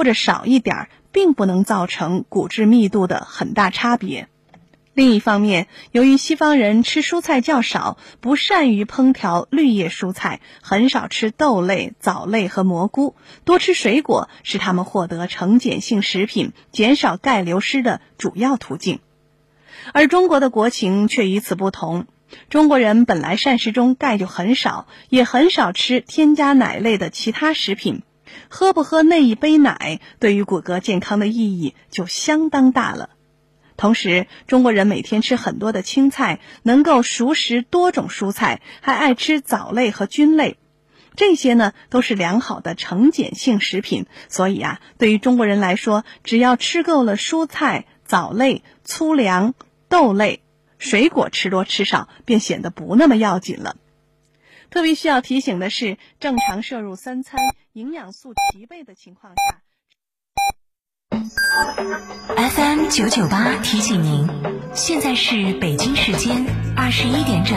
或者少一点儿，并不能造成骨质密度的很大差别。另一方面，由于西方人吃蔬菜较少，不善于烹调绿叶蔬菜，很少吃豆类、藻类和蘑菇，多吃水果是他们获得成碱性食品、减少钙流失的主要途径。而中国的国情却与此不同，中国人本来膳食中钙就很少，也很少吃添加奶类的其他食品，喝不喝那一杯奶，对于骨骼健康的意义就相当大了。同时，中国人每天吃很多的青菜，能够熟食多种蔬菜，还爱吃藻类和菌类，这些呢都是良好的成碱性食品。所以啊，对于中国人来说，只要吃够了蔬菜、藻类、粗粮、豆类、水果，吃多吃少便显得不那么要紧了。特别需要提醒的是，正常摄入三餐、营养素齐备的情况下。FM 九九八提醒您，现在是北京时间二十一点整。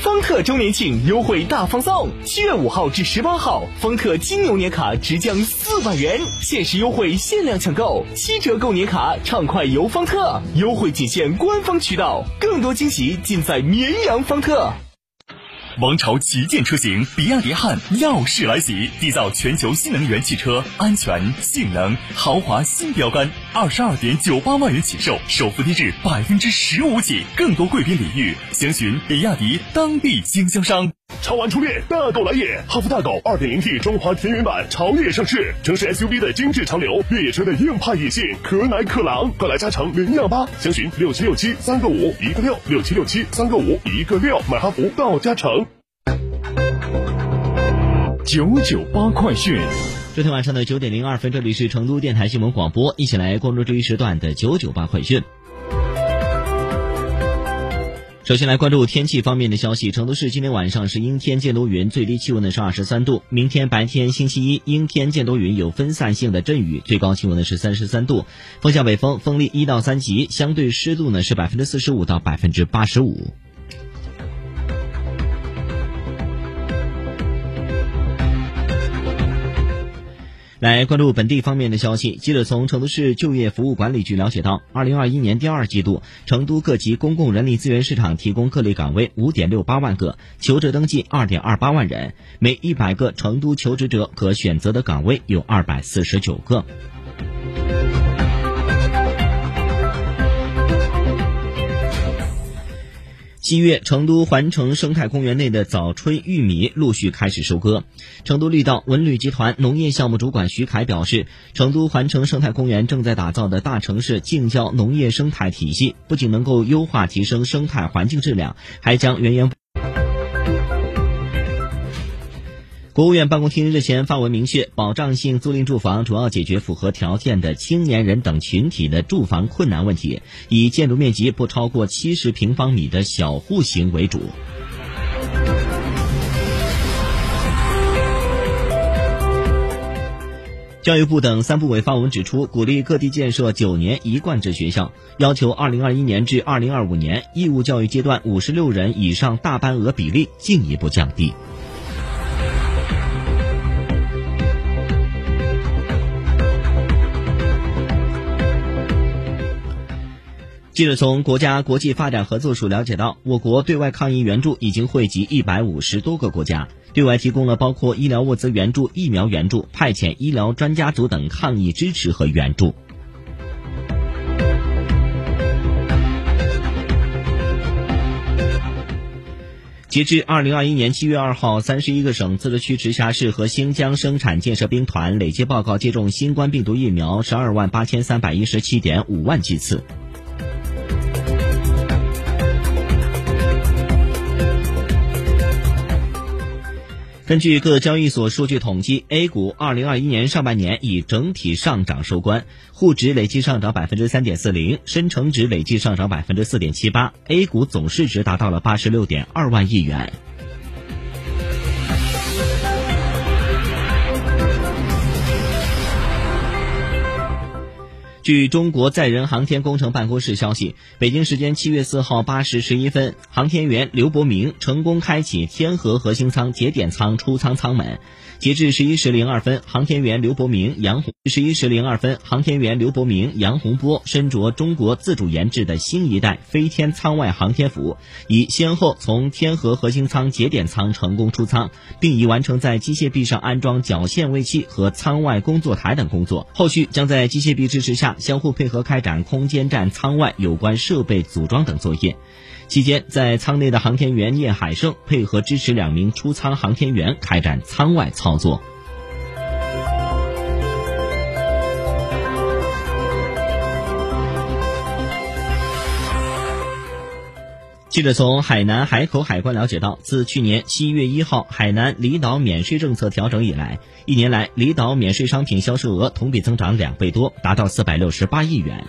方特周年庆优惠大放送，七月五号至十八号，方特金牛年卡直降四百元，限时优惠，限量抢购，七折购年卡，畅快游方特，优惠仅限官方渠道，更多惊喜尽在绵阳方特。王朝旗舰车型比亚迪汉耀世来袭，缔造全球新能源汽车安全、性能、豪华新标杆。二十二点九八万元起售，首付低至百分之十五起，更多贵宾礼遇，详询比亚迪当地经销商。超玩初恋，大狗来也！哈弗大狗二点零 T 中华田园版潮野上市，城市 SUV 的精致潮流，越野车的硬派野性，可奶可狼，快来加诚零幺八，详询六七六七三个五一个六六七六七三个五一个六，买哈弗到加诚。九九八快讯，昨天晚上的九点零二分，这里是成都电台新闻广播，一起来关注这一时段的九九八快讯。首先来关注天气方面的消息，成都市今天晚上是阴天见多云，最低气温呢是二十三度。明天白天星期一阴天见多云，有分散性的阵雨，最高气温呢是三十三度，风向北风，风力一到三级，相对湿度呢是百分之四十五到百分之八十五。来关注本地方面的消息。记者从成都市就业服务管理局了解到，二零二一年第二季度，成都各级公共人力资源市场提供各类岗位五点六八万个，求职登记二点二八万人，每一百个成都求职者可选择的岗位有二百四十九个。七月，成都环城生态公园内的早春玉米陆续开始收割。成都绿道文旅集团农业项目主管徐凯表示，成都环城生态公园正在打造的大城市近郊农业生态体系，不仅能够优化提升生态环境质量，还将源源。国务院办公厅日前发文明确，保障性租赁住房主要解决符合条件的青年人等群体的住房困难问题，以建筑面积不超过七十平方米的小户型为主。教育部等三部委发文指出，鼓励各地建设九年一贯制学校，要求二零二一年至二零二五年义务教育阶段五十六人以上大班额比例进一步降低。记者从国家国际发展合作署了解到，我国对外抗疫援助已经惠及一百五十多个国家，对外提供了包括医疗物资援助、疫苗援助、派遣医疗专家组等抗疫支持和援助。截至二零二一年七月二号，三十一个省、自治区、直辖市和新疆生产建设兵团累计报告接种新冠病毒疫苗十二万八千三百一十七点五万剂次。根据各交易所数据统计，A 股2021年上半年以整体上涨收官，沪指累计上涨百分之三点四零，深成指累计上涨百分之四点七八，A 股总市值达到了八十六点二万亿元。据中国载人航天工程办公室消息，北京时间七月四号八时十一分，航天员刘伯明成功开启天河核心舱节点舱出舱舱门。截至十一时零二分，航天员刘伯明、杨红十一时零二分，航天员刘伯明、杨洪波身着中国自主研制的新一代飞天舱外航天服，已先后从天河核心舱节点舱成功出舱，并已完成在机械臂上安装绞线位器和舱外工作台等工作。后续将在机械臂支持下，相互配合开展空间站舱外有关设备组装等作业。期间，在舱内的航天员聂海胜配合支持两名出舱航天员开展舱外操操作。记者从海南海口海关了解到，自去年七月一号海南离岛免税政策调整以来，一年来离岛免税商品销售额同比增长两倍多，达到四百六十八亿元。